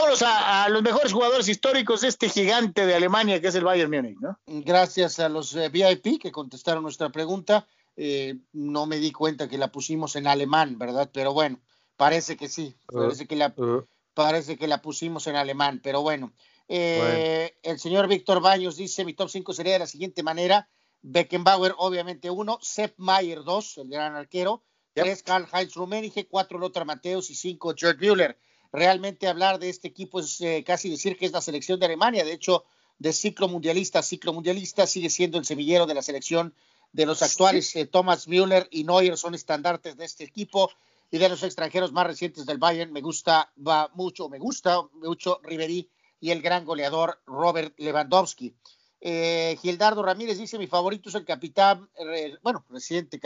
vámonos a, los mejores jugadores históricos de este gigante de Alemania que es el Bayern Múnich, ¿no? Gracias a los eh, VIP que contestaron nuestra pregunta. Eh, no me di cuenta que la pusimos en alemán, ¿verdad? Pero bueno, parece que sí, parece que la, uh, uh. parece que la pusimos en alemán, pero bueno. Eh, el señor Víctor Baños dice, mi top 5 sería de la siguiente manera. Beckenbauer, obviamente, uno. Sepp Mayer, dos, el gran arquero. Tres, Karl Heinz Rummenigge. Cuatro, Lothar Mateus. Y cinco, Gerd Müller. Realmente hablar de este equipo es eh, casi decir que es la selección de Alemania. De hecho, de ciclo mundialista a ciclo mundialista sigue siendo el semillero de la selección de los actuales eh, Thomas Müller y Neuer son estandartes de este equipo y de los extranjeros más recientes del Bayern. Me gusta va mucho me gusta mucho Ribery y el gran goleador Robert Lewandowski. Eh, Gildardo Ramírez dice mi favorito es el capitán bueno reciente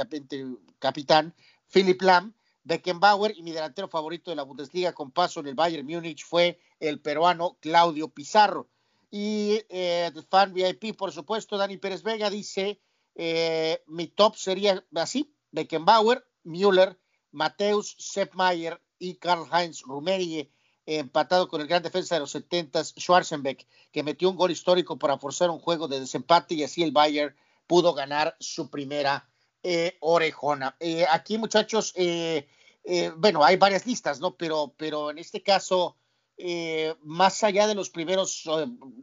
capitán Philip Lam Beckenbauer y mi delantero favorito de la Bundesliga con paso en el Bayern Múnich fue el peruano Claudio Pizarro. Y eh, fan VIP por supuesto Dani Pérez Vega dice eh, mi top sería así: Beckenbauer, Müller, Mateus, Sepp Mayer y Karl-Heinz Rummenigge, empatado con el gran defensa de los 70 Schwarzenbeck, que metió un gol histórico para forzar un juego de desempate y así el Bayern pudo ganar su primera eh, orejona. Eh, aquí, muchachos, bueno, hay varias listas, ¿no? Pero, pero en este caso, más allá de los primeros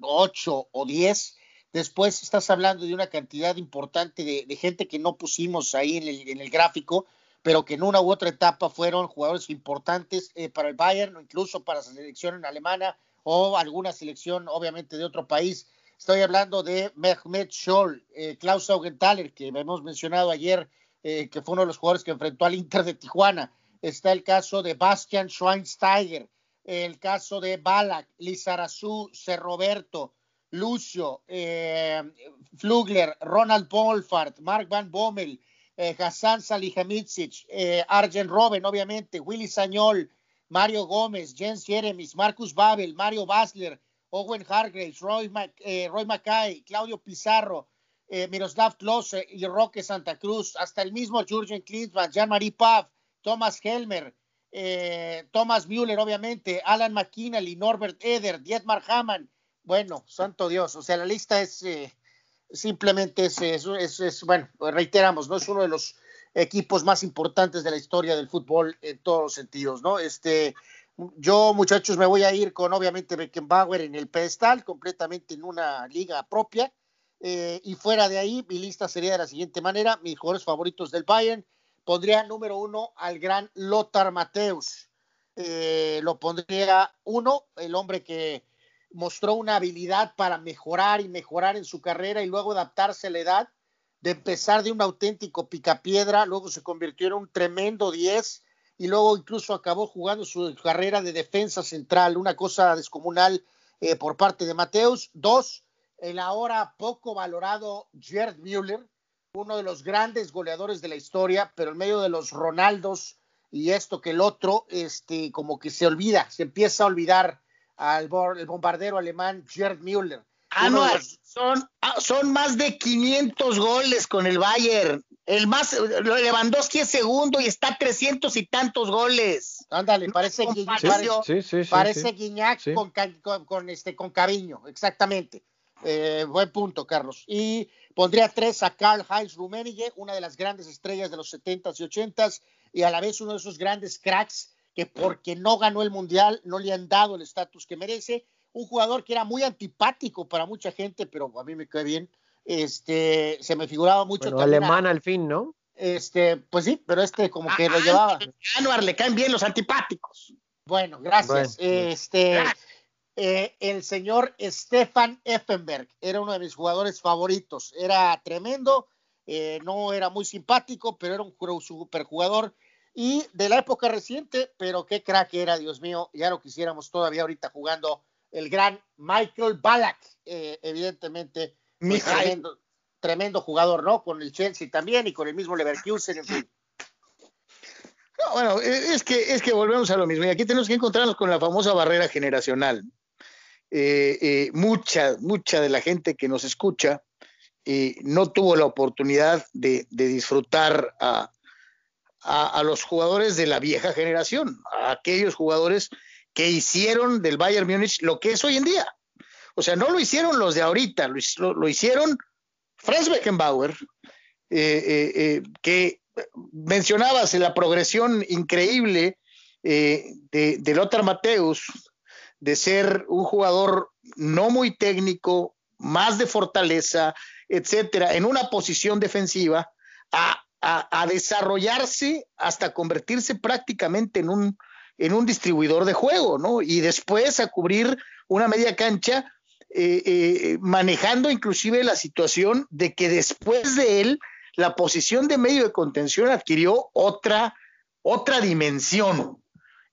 ocho o diez, Después estás hablando de una cantidad importante de, gente que no pusimos ahí en el, gráfico, pero que en una u otra etapa fueron jugadores importantes eh, para el Bayern incluso para la selección alemana o alguna selección obviamente de otro país. Estoy hablando de Mehmet Scholl, eh, Klaus Augenthaler, que hemos mencionado ayer, eh, que fue uno de los jugadores que enfrentó al Inter de Tijuana. Está el caso de Bastian Schweinsteiger, el caso de Balak, Lizarazu, Cerroberto, Lucio, eh, Flugler, Ronald Polfart, Mark Van Bommel, eh, Hassan Salihamidzic, eh, Arjen Robben, obviamente, Willy Sañol, Mario Gómez, Jens Jeremis, Marcus Babel, Mario Basler, Owen Hargraves, Roy, Roy Mackay, Claudio Pizarro, Miroslav Klose y Roque Santa Cruz, hasta el mismo Jürgen Klinsmann, Jean-Marie Pav, Thomas Helmer, Thomas Müller, obviamente, Alan McKinney, Norbert Eder, Dietmar Hamann, bueno, santo Dios, o sea, la lista es eh, simplemente es, es, bueno, reiteramos, no es uno de los equipos más importantes de la historia del fútbol en todos los sentidos, ¿no? Este, yo, muchachos, me voy a ir con obviamente Beckenbauer en el pedestal, completamente en una liga propia. Eh, y fuera de ahí, mi lista sería de la siguiente manera: mis jugadores favoritos del Bayern. Pondría número uno al gran Lothar Mateus. Eh, lo pondría uno, el hombre que mostró una habilidad para mejorar y mejorar en su carrera y luego adaptarse a la edad, de empezar de un auténtico picapiedra, luego se convirtió en un tremendo 10 y luego incluso acabó jugando su carrera de defensa central, una cosa descomunal eh, por parte de Mateus. Dos, el ahora poco valorado Gerd Müller, uno de los grandes goleadores de la historia, pero en medio de los Ronaldos y esto que el otro, este, como que se olvida, se empieza a olvidar al el bombardero alemán Gerd Müller. Ah, no, son, ah, son más de 500 goles con el Bayern. El más, Lewandowski es segundo y está a 300 y tantos goles. Ándale, parece, Guiñac, parece Guiñac con, con, este, con cariño, exactamente. Eh, buen punto, Carlos. Y pondría tres a Karl Heinz Rummenigge, una de las grandes estrellas de los 70s y 80s, y a la vez uno de esos grandes cracks que porque no ganó el Mundial no le han dado el estatus que merece. Un jugador que era muy antipático para mucha gente, pero a mí me cae bien. Este, se me figuraba mucho. Bueno, alemán al fin, ¿no? Este, pues sí, pero este como que lo ah, llevaba. Anuar le caen bien los antipáticos. Bueno, gracias. este, eh, el señor Stefan Effenberg era uno de mis jugadores favoritos. Era tremendo, eh, no era muy simpático, pero era un superjugador y de la época reciente, pero qué crack era, Dios mío, ya lo quisiéramos todavía ahorita jugando el gran Michael Ballack, eh, evidentemente, pues, tremendo, tremendo, jugador, ¿no? Con el Chelsea también y con el mismo Leverkusen, en fin. bueno, e, es que, es que volvemos a lo mismo, y aquí tenemos que encontrarnos con la famosa barrera generacional. Eh, eh, mucha, mucha de la gente que nos escucha no tuvo la oportunidad de, de disfrutar a, a, los jugadores de la vieja generación, a aquellos jugadores que hicieron del Bayern Múnich lo que es hoy en día. O sea, no lo hicieron los de ahorita, lo, hicieron Franz Beckenbauer, eh, eh, eh, que mencionabas la progresión increíble de, Lothar Mateus, de ser un jugador no muy técnico, más de fortaleza, etcétera, en una posición defensiva, a, desarrollarse hasta convertirse prácticamente en un, en un distribuidor de juego, ¿no? Y después a cubrir una media cancha, eh, eh, manejando inclusive la situación de que después de él, la posición de medio de contención adquirió otra, otra dimensión.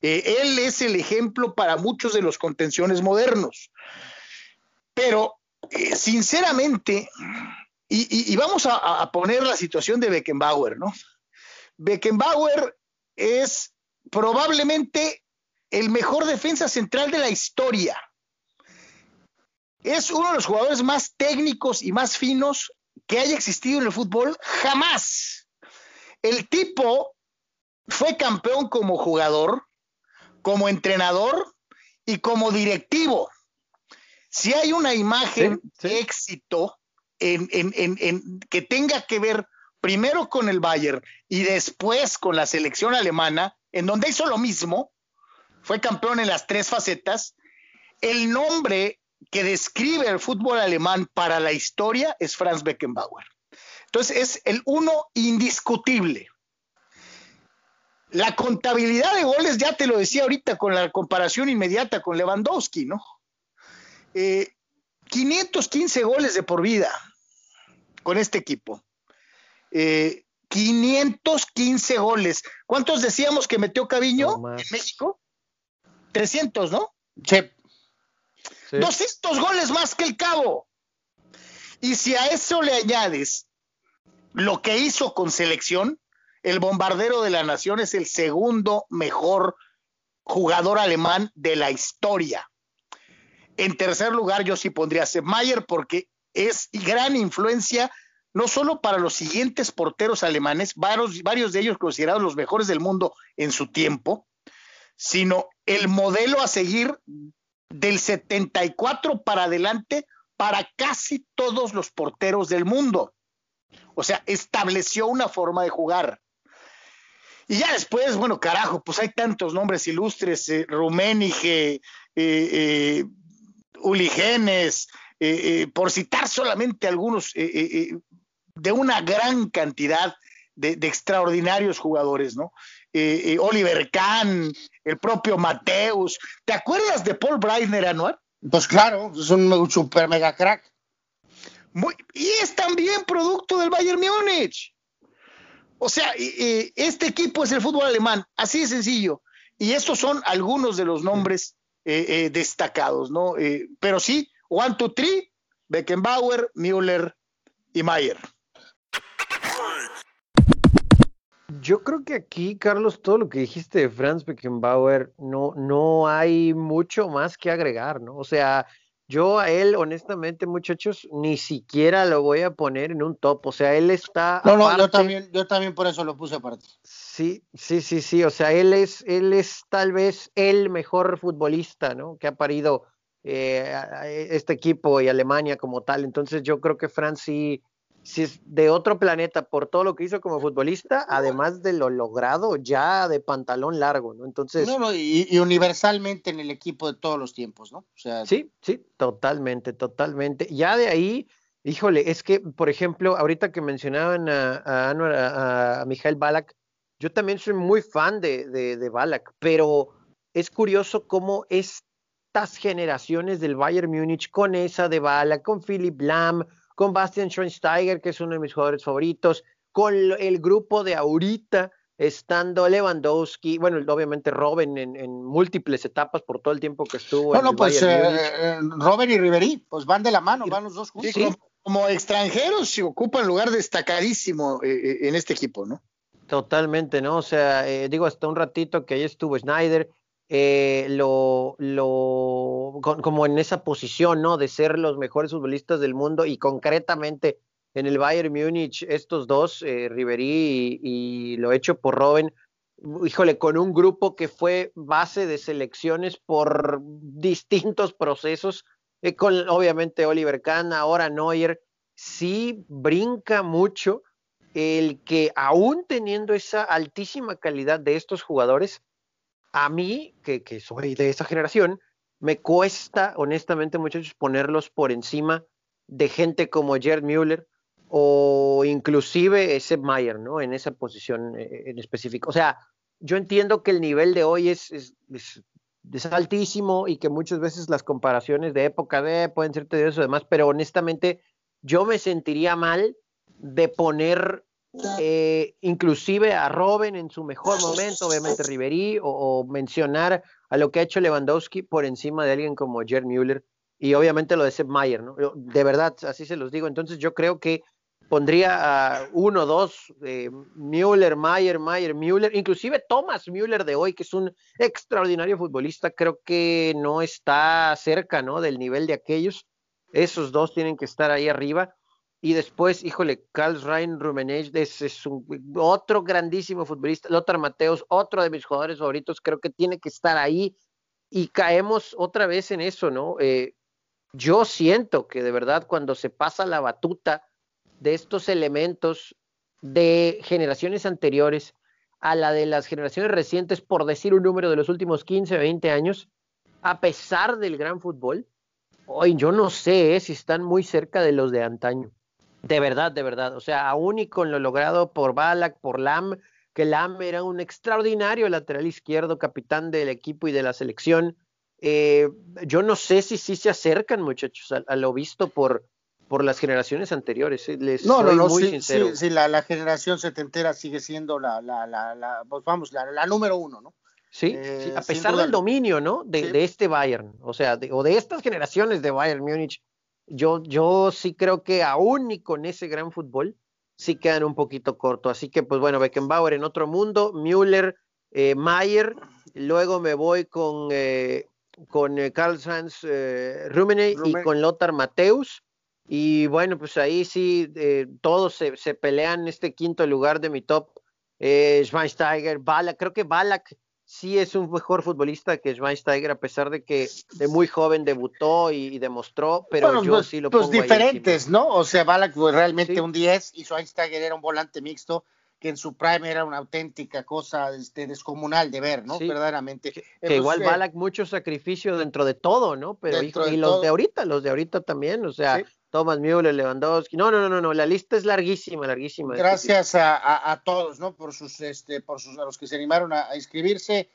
Eh, él es el ejemplo para muchos de los contenciones modernos. Pero, sinceramente, y, vamos a, poner la situación de Beckenbauer, ¿no? Beckenbauer es probablemente el mejor defensa central de la historia. Es uno de los jugadores más técnicos y más finos que haya existido en el fútbol jamás. El tipo fue campeón como jugador, como entrenador y como directivo. Si hay una imagen de éxito en, que tenga que ver primero con el Bayern y después con la selección alemana, en donde hizo lo mismo, fue campeón en las tres facetas, el nombre que describe el fútbol alemán para la historia es Franz Beckenbauer. Entonces es el uno indiscutible. La contabilidad de goles, ya te lo decía ahorita con la comparación inmediata con Lewandowski, ¿no? 515 eh, goles de por vida con este equipo. 515 eh, goles. ¿Cuántos decíamos que metió Caviño en México? 300, ¿no? Sí. 200 goles más que el Cabo. Y si a eso le añades lo que hizo con selección, el bombardero de la nación es el segundo mejor jugador alemán de la historia. En tercer lugar, yo sí pondría a Sepp Mayer porque es gran influencia no solo para los siguientes porteros alemanes, varios, varios de ellos considerados los mejores del mundo en su tiempo, sino el modelo a seguir del 74 para adelante para casi todos los porteros del mundo. O sea, estableció una forma de jugar. Y ya después, bueno, carajo, pues hay tantos nombres ilustres, eh, Rummenigge, eh, eh, Uligenes, eh, eh, por citar solamente algunos de una gran cantidad de, extraordinarios jugadores, ¿no? Oliver Kahn, el propio Mateus. ¿Te acuerdas de Paul Breitner, Anuar? Pues claro, es un super mega crack. y es también producto del Bayern Múnich. O sea, este equipo es el fútbol alemán, así de sencillo. Y estos son algunos de los nombres destacados, ¿no? pero sí, One, two, three, Beckenbauer, Müller y Mayer. Yo creo que aquí, Carlos, todo lo que dijiste de Franz Beckenbauer, no, no hay mucho más que agregar, ¿no? O sea, yo a él, honestamente, muchachos, ni siquiera lo voy a poner en un top. O sea, él está. No, no, yo también, yo también por eso lo puse aparte. Sí, sí, sí, sí. O sea, él es, él es tal vez el mejor futbolista, ¿no? Que ha parido eh, este equipo y Alemania como tal. Entonces yo creo que Franz sí, es de otro planeta por todo lo que hizo como futbolista, además de lo logrado ya de pantalón largo, ¿no? Entonces... y, universalmente en el equipo de todos los tiempos, ¿no? O sea... Sí, sí, totalmente, totalmente. Ya de ahí, híjole, es que, por ejemplo, ahorita que mencionaban a, a, a, Mijael Balak, yo también soy muy fan de, de, de Balak, pero es curioso cómo es generaciones del Bayern Múnich con esa de Bala, con Philip Lam, con Bastian Schweinsteiger, que es uno de mis jugadores favoritos, con el grupo de ahorita, estando Lewandowski, bueno, obviamente Robin en, múltiples etapas por todo el tiempo que estuvo. Bueno, pues eh, eh, Robin y Ribery, pues van de la mano, van los dos juntos. como, extranjeros se ocupan lugar destacadísimo eh, en este equipo, ¿no? Totalmente, ¿no? O sea, digo, hasta un ratito que ahí estuvo Schneider, eh, lo, lo como en esa posición, ¿no? De ser los mejores futbolistas del mundo y concretamente en el Bayern Múnich, estos dos, eh, y, lo hecho por Robin, híjole, con un grupo que fue base de selecciones por distintos procesos, eh, con obviamente Oliver Kahn, ahora Neuer, sí brinca mucho el que aún teniendo esa altísima calidad de estos jugadores, a mí, que, soy de esa generación, me cuesta, honestamente, muchachos, ponerlos por encima de gente como Gerd Müller o inclusive ese Mayer, ¿no? En esa posición eh, en específico. O sea, yo entiendo que el nivel de hoy es, es, altísimo y que muchas veces las comparaciones de época de pueden ser tediosas y demás, pero honestamente yo me sentiría mal de poner eh, inclusive a Robin en su mejor momento, obviamente Ribery, o, mencionar a lo que ha hecho Lewandowski por encima de alguien como Gerd Müller y obviamente lo de Sepp Mayer, ¿no? De verdad, así se los digo. Entonces yo creo que pondría a uno, dos, eh, Müller, Mayer, Mayer, Müller, inclusive Thomas Müller de hoy, que es un extraordinario futbolista, creo que no está cerca, ¿no? Del nivel de aquellos. Esos dos tienen que estar ahí arriba. Y después, híjole, Karl Rein Rumenech es, es un, otro grandísimo futbolista. Lothar Mateos, otro de mis jugadores favoritos, creo que tiene que estar ahí. Y caemos otra vez en eso, ¿no? Eh, yo siento que de verdad cuando se pasa la batuta de estos elementos de generaciones anteriores a la de las generaciones recientes, por decir un número de los últimos 15, 20 años, a pesar del gran fútbol, hoy yo no sé eh, si están muy cerca de los de antaño. De verdad, de verdad. O sea, aún y con lo logrado por Balak, por Lam, que Lam era un extraordinario lateral izquierdo, capitán del equipo y de la selección. Eh, yo no sé si sí se acercan, muchachos, a, lo visto por, por las generaciones anteriores. Eh, les no, no, no, muy sí, sincero. Sí, la, la, generación setentera sigue siendo la, la, la, la pues vamos, la, la, número uno, ¿no? Sí, eh, a pesar del dominio, ¿no? De, de, este Bayern, o sea, de, o de estas generaciones de Bayern Múnich, yo, yo sí creo que aún y con ese gran fútbol, sí quedan un poquito corto. Así que, pues bueno, Beckenbauer en otro mundo, Müller, eh, Mayer, luego me voy con, eh, con eh, Karl Franz eh, Rummenigge y con Lothar Mateus. Y bueno, pues ahí sí, todos se, se, pelean este quinto lugar de mi top. Schweinsteiger, Balak, creo que Balak sí es un mejor futbolista que Schweinsteiger, a pesar de que de muy joven debutó y, demostró, pero yo pues, sí lo pues pongo Pues diferentes, ¿no? O sea, Balak fue realmente un 10 y Schweinsteiger era un volante mixto que en su prime era una auténtica cosa este, descomunal de ver, ¿no? Verdaderamente. Que, igual Balak mucho sacrificio dentro de todo, ¿no? Pero y los de ahorita, los de ahorita también, o sea, Thomas Müller, Lewandowski. No, no, no, no, la lista es larguísima, larguísima. Gracias a, a, todos, ¿no? Por sus, este, por sus, a los que se animaron a, inscribirse.